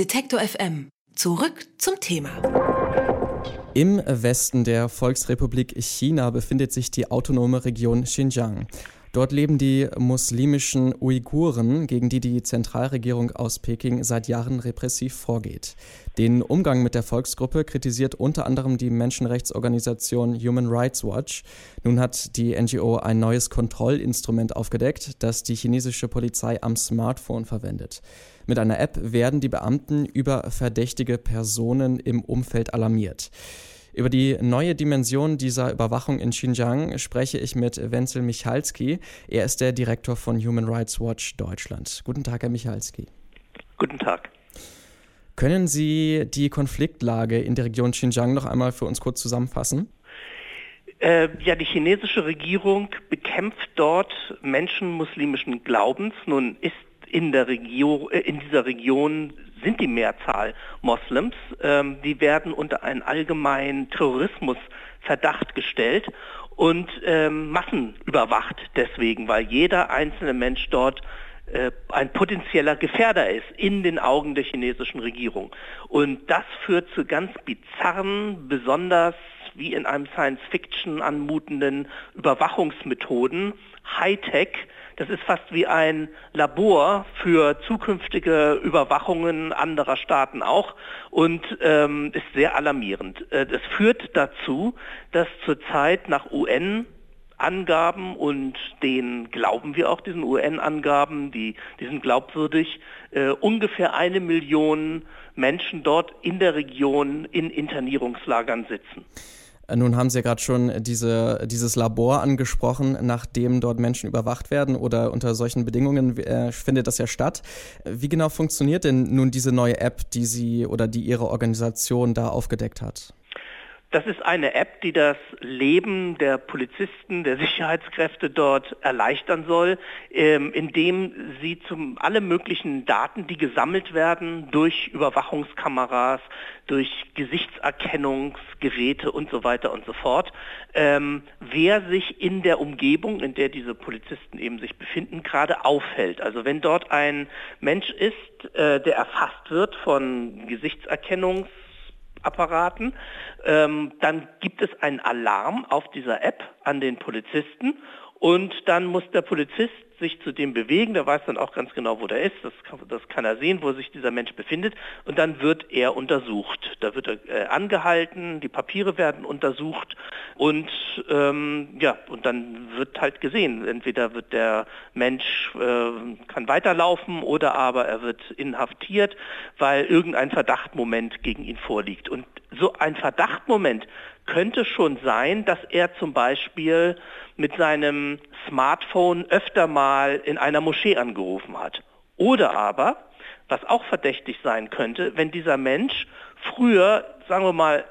Detektor FM. Zurück zum Thema. Im Westen der Volksrepublik China befindet sich die autonome Region Xinjiang. Dort leben die muslimischen Uiguren, gegen die die Zentralregierung aus Peking seit Jahren repressiv vorgeht. Den Umgang mit der Volksgruppe kritisiert unter anderem die Menschenrechtsorganisation Human Rights Watch. Nun hat die NGO ein neues Kontrollinstrument aufgedeckt, das die chinesische Polizei am Smartphone verwendet. Mit einer App werden die Beamten über verdächtige Personen im Umfeld alarmiert. Über die neue Dimension dieser Überwachung in Xinjiang spreche ich mit Wenzel Michalski. Er ist der Direktor von Human Rights Watch Deutschland. Guten Tag, Herr Michalski. Guten Tag. Können Sie die Konfliktlage in der Region Xinjiang noch einmal für uns kurz zusammenfassen? Äh, ja, die chinesische Regierung bekämpft dort Menschen muslimischen Glaubens. Nun ist in, der Region, äh, in dieser Region sind die Mehrzahl Moslems. Ähm, die werden unter einen allgemeinen Terrorismusverdacht gestellt und ähm, massenüberwacht deswegen, weil jeder einzelne Mensch dort äh, ein potenzieller Gefährder ist in den Augen der chinesischen Regierung. Und das führt zu ganz bizarren, besonders wie in einem Science-Fiction anmutenden Überwachungsmethoden, Hightech, das ist fast wie ein Labor für zukünftige Überwachungen anderer Staaten auch und ähm, ist sehr alarmierend. Äh, das führt dazu, dass zurzeit nach UN Angaben und den glauben wir auch, diesen UN-Angaben, die, die sind glaubwürdig, äh, ungefähr eine Million Menschen dort in der Region in Internierungslagern sitzen. Nun haben Sie ja gerade schon diese, dieses Labor angesprochen, nachdem dort Menschen überwacht werden oder unter solchen Bedingungen äh, findet das ja statt. Wie genau funktioniert denn nun diese neue App, die Sie oder die Ihre Organisation da aufgedeckt hat? Das ist eine App, die das Leben der Polizisten, der Sicherheitskräfte dort erleichtern soll, ähm, indem sie zum alle möglichen Daten, die gesammelt werden durch Überwachungskameras, durch Gesichtserkennungsgeräte und so weiter und so fort, ähm, wer sich in der Umgebung, in der diese Polizisten eben sich befinden, gerade aufhält. Also wenn dort ein Mensch ist, äh, der erfasst wird von Gesichtserkennungs Apparaten, ähm, dann gibt es einen Alarm auf dieser App an den Polizisten und dann muss der Polizist sich zu dem bewegen, der weiß dann auch ganz genau, wo der ist, das kann, das kann er sehen, wo sich dieser Mensch befindet. Und dann wird er untersucht. Da wird er äh, angehalten, die Papiere werden untersucht und ähm, ja, und dann wird halt gesehen, entweder wird der Mensch, äh, kann weiterlaufen oder aber er wird inhaftiert, weil irgendein Verdachtmoment gegen ihn vorliegt. Und so ein Verdachtmoment könnte schon sein, dass er zum Beispiel mit seinem Smartphone öfter mal in einer Moschee angerufen hat. Oder aber, was auch verdächtig sein könnte, wenn dieser Mensch früher, sagen wir mal,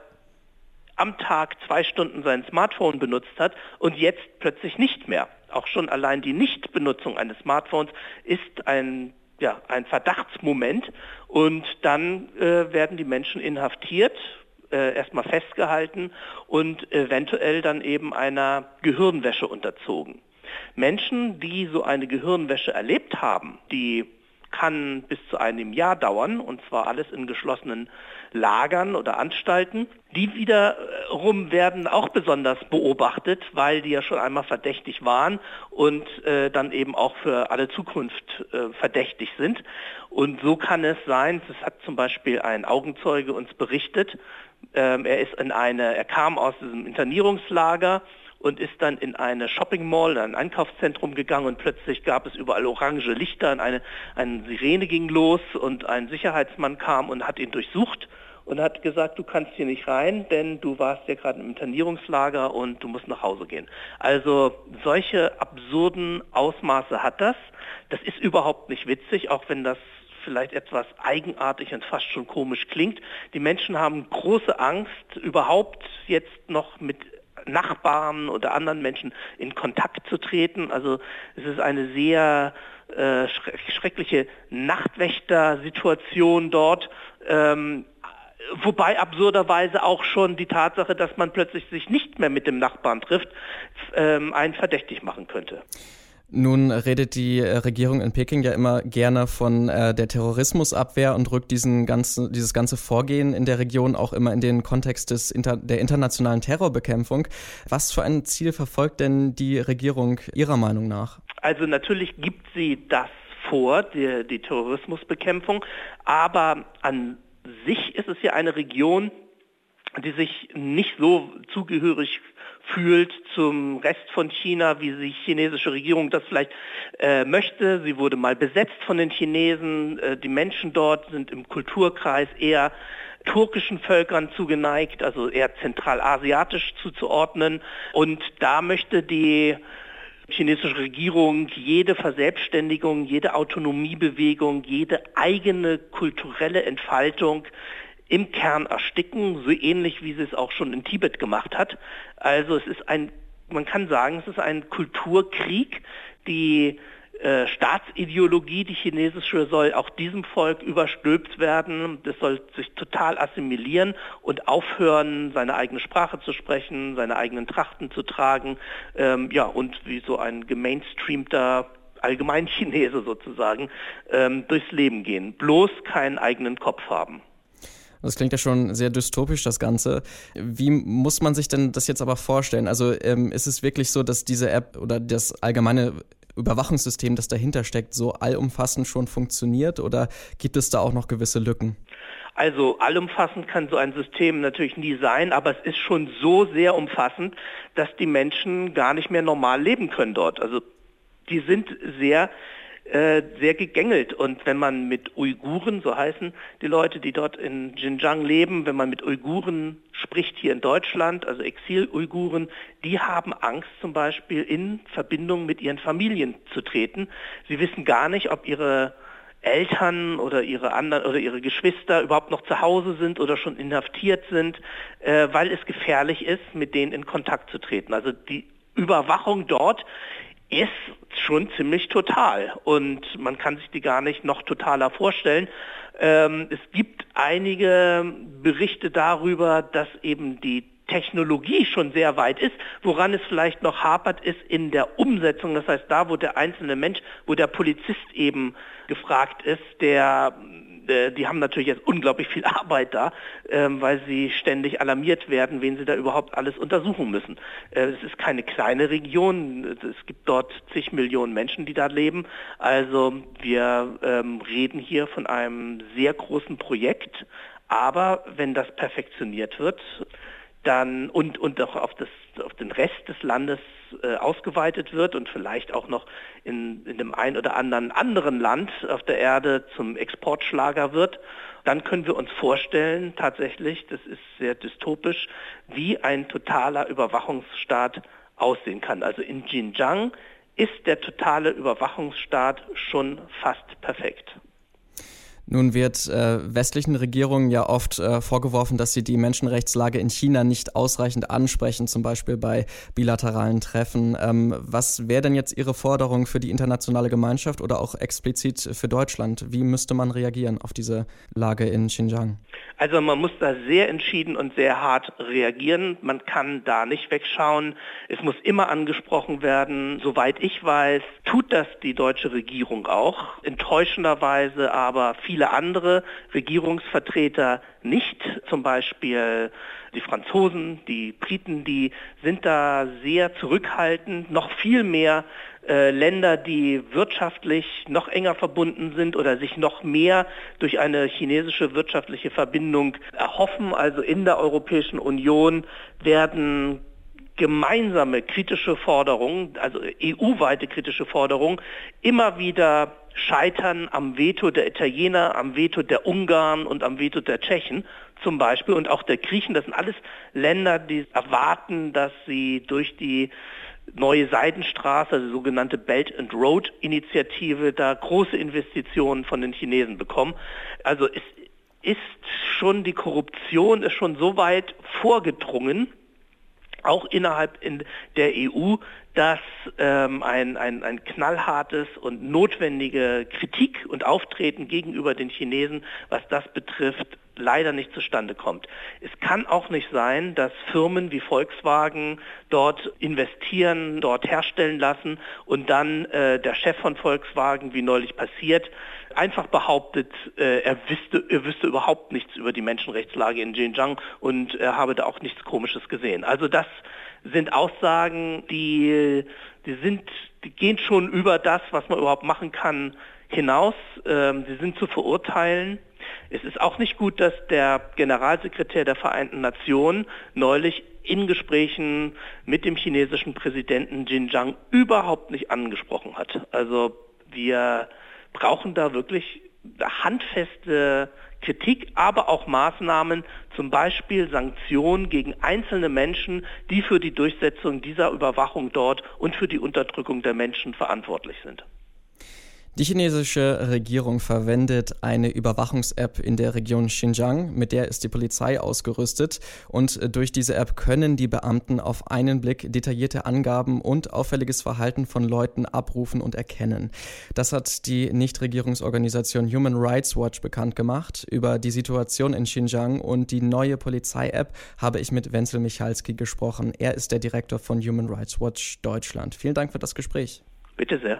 am Tag zwei Stunden sein Smartphone benutzt hat und jetzt plötzlich nicht mehr. Auch schon allein die Nichtbenutzung eines Smartphones ist ein, ja, ein Verdachtsmoment und dann äh, werden die Menschen inhaftiert, äh, erstmal festgehalten und eventuell dann eben einer Gehirnwäsche unterzogen. Menschen, die so eine Gehirnwäsche erlebt haben, die kann bis zu einem Jahr dauern, und zwar alles in geschlossenen Lagern oder Anstalten. Die wiederum werden auch besonders beobachtet, weil die ja schon einmal verdächtig waren und äh, dann eben auch für alle Zukunft äh, verdächtig sind. Und so kann es sein, das hat zum Beispiel ein Augenzeuge uns berichtet, ähm, er ist in eine, er kam aus diesem Internierungslager und ist dann in eine Shopping Mall, in ein Einkaufszentrum gegangen und plötzlich gab es überall orange Lichter und eine, eine Sirene ging los und ein Sicherheitsmann kam und hat ihn durchsucht und hat gesagt, du kannst hier nicht rein, denn du warst ja gerade im Internierungslager und du musst nach Hause gehen. Also solche absurden Ausmaße hat das. Das ist überhaupt nicht witzig, auch wenn das vielleicht etwas eigenartig und fast schon komisch klingt. Die Menschen haben große Angst, überhaupt jetzt noch mit Nachbarn oder anderen Menschen in Kontakt zu treten. Also es ist eine sehr äh, schreckliche Nachtwächter-Situation dort. Ähm, wobei absurderweise auch schon die Tatsache, dass man plötzlich sich nicht mehr mit dem Nachbarn trifft, ähm, einen verdächtig machen könnte. Nun redet die äh, Regierung in Peking ja immer gerne von äh, der Terrorismusabwehr und rückt diesen ganzen, dieses ganze Vorgehen in der Region auch immer in den Kontext des Inter der internationalen Terrorbekämpfung. Was für ein Ziel verfolgt denn die Regierung Ihrer Meinung nach? Also natürlich gibt sie das vor, die, die Terrorismusbekämpfung, aber an sich ist es ja eine Region, die sich nicht so zugehörig fühlt zum Rest von China, wie die chinesische Regierung das vielleicht äh, möchte. Sie wurde mal besetzt von den Chinesen. Äh, die Menschen dort sind im Kulturkreis eher turkischen Völkern zugeneigt, also eher zentralasiatisch zuzuordnen. Und da möchte die chinesische Regierung jede Verselbstständigung, jede Autonomiebewegung, jede eigene kulturelle Entfaltung im Kern ersticken, so ähnlich wie sie es auch schon in Tibet gemacht hat. Also es ist ein, man kann sagen, es ist ein Kulturkrieg. Die äh, Staatsideologie, die chinesische, soll auch diesem Volk überstülpt werden. Das soll sich total assimilieren und aufhören, seine eigene Sprache zu sprechen, seine eigenen Trachten zu tragen. Ähm, ja, und wie so ein gemainstreamter Allgemeinchinese sozusagen ähm, durchs Leben gehen. Bloß keinen eigenen Kopf haben. Das klingt ja schon sehr dystopisch, das Ganze. Wie muss man sich denn das jetzt aber vorstellen? Also ähm, ist es wirklich so, dass diese App oder das allgemeine Überwachungssystem, das dahinter steckt, so allumfassend schon funktioniert oder gibt es da auch noch gewisse Lücken? Also allumfassend kann so ein System natürlich nie sein, aber es ist schon so sehr umfassend, dass die Menschen gar nicht mehr normal leben können dort. Also die sind sehr äh, sehr gegängelt. Und wenn man mit Uiguren, so heißen die Leute, die dort in Xinjiang leben, wenn man mit Uiguren spricht hier in Deutschland, also Exil-Uiguren, die haben Angst zum Beispiel in Verbindung mit ihren Familien zu treten. Sie wissen gar nicht, ob ihre Eltern oder ihre anderen oder ihre Geschwister überhaupt noch zu Hause sind oder schon inhaftiert sind, äh, weil es gefährlich ist, mit denen in Kontakt zu treten. Also die Überwachung dort ist schon ziemlich total und man kann sich die gar nicht noch totaler vorstellen. Ähm, es gibt einige Berichte darüber, dass eben die Technologie schon sehr weit ist. Woran es vielleicht noch hapert, ist in der Umsetzung. Das heißt, da, wo der einzelne Mensch, wo der Polizist eben gefragt ist, der äh, die haben natürlich jetzt unglaublich viel Arbeit da, ähm, weil sie ständig alarmiert werden, wen sie da überhaupt alles untersuchen müssen. Äh, es ist keine kleine Region, es gibt dort zig Millionen Menschen, die da leben. Also wir ähm, reden hier von einem sehr großen Projekt, aber wenn das perfektioniert wird, dann und, und auch auf, das, auf den Rest des Landes äh, ausgeweitet wird und vielleicht auch noch in, in dem ein oder anderen anderen Land auf der Erde zum Exportschlager wird, dann können wir uns vorstellen, tatsächlich, das ist sehr dystopisch, wie ein totaler Überwachungsstaat aussehen kann. Also in Xinjiang ist der totale Überwachungsstaat schon fast perfekt. Nun wird äh, westlichen Regierungen ja oft äh, vorgeworfen, dass sie die Menschenrechtslage in China nicht ausreichend ansprechen, zum Beispiel bei bilateralen Treffen. Ähm, was wäre denn jetzt Ihre Forderung für die internationale Gemeinschaft oder auch explizit für Deutschland? Wie müsste man reagieren auf diese Lage in Xinjiang? Also man muss da sehr entschieden und sehr hart reagieren. Man kann da nicht wegschauen. Es muss immer angesprochen werden. Soweit ich weiß, tut das die deutsche Regierung auch. Enttäuschenderweise aber viele andere Regierungsvertreter nicht. Zum Beispiel die Franzosen, die Briten, die sind da sehr zurückhaltend, noch viel mehr äh, Länder, die wirtschaftlich noch enger verbunden sind oder sich noch mehr durch eine chinesische wirtschaftliche Verbindung erhoffen. Also in der Europäischen Union werden gemeinsame kritische Forderungen, also EU-weite kritische Forderungen, immer wieder scheitern am Veto der Italiener, am Veto der Ungarn und am Veto der Tschechen zum Beispiel und auch der Griechen. Das sind alles Länder, die erwarten, dass sie durch die neue Seidenstraße, also sogenannte Belt and Road Initiative, da große Investitionen von den Chinesen bekommen. Also es ist schon, die Korruption ist schon so weit vorgedrungen, auch innerhalb in der EU, dass ähm, ein, ein, ein knallhartes und notwendige Kritik und Auftreten gegenüber den Chinesen, was das betrifft, leider nicht zustande kommt. Es kann auch nicht sein, dass Firmen wie Volkswagen dort investieren, dort herstellen lassen und dann äh, der Chef von Volkswagen, wie neulich passiert, einfach behauptet, äh, er, wüsste, er wüsste überhaupt nichts über die Menschenrechtslage in Xinjiang und er habe da auch nichts Komisches gesehen. Also das sind Aussagen, die, die sind, die gehen schon über das, was man überhaupt machen kann, hinaus. Ähm, sie sind zu verurteilen. Es ist auch nicht gut, dass der Generalsekretär der Vereinten Nationen neulich in Gesprächen mit dem chinesischen Präsidenten Xinjiang überhaupt nicht angesprochen hat. Also wir brauchen da wirklich handfeste Kritik, aber auch Maßnahmen, zum Beispiel Sanktionen gegen einzelne Menschen, die für die Durchsetzung dieser Überwachung dort und für die Unterdrückung der Menschen verantwortlich sind. Die chinesische Regierung verwendet eine Überwachungs-App in der Region Xinjiang, mit der ist die Polizei ausgerüstet und durch diese App können die Beamten auf einen Blick detaillierte Angaben und auffälliges Verhalten von Leuten abrufen und erkennen. Das hat die Nichtregierungsorganisation Human Rights Watch bekannt gemacht. Über die Situation in Xinjiang und die neue Polizei-App habe ich mit Wenzel Michalski gesprochen. Er ist der Direktor von Human Rights Watch Deutschland. Vielen Dank für das Gespräch. Bitte sehr.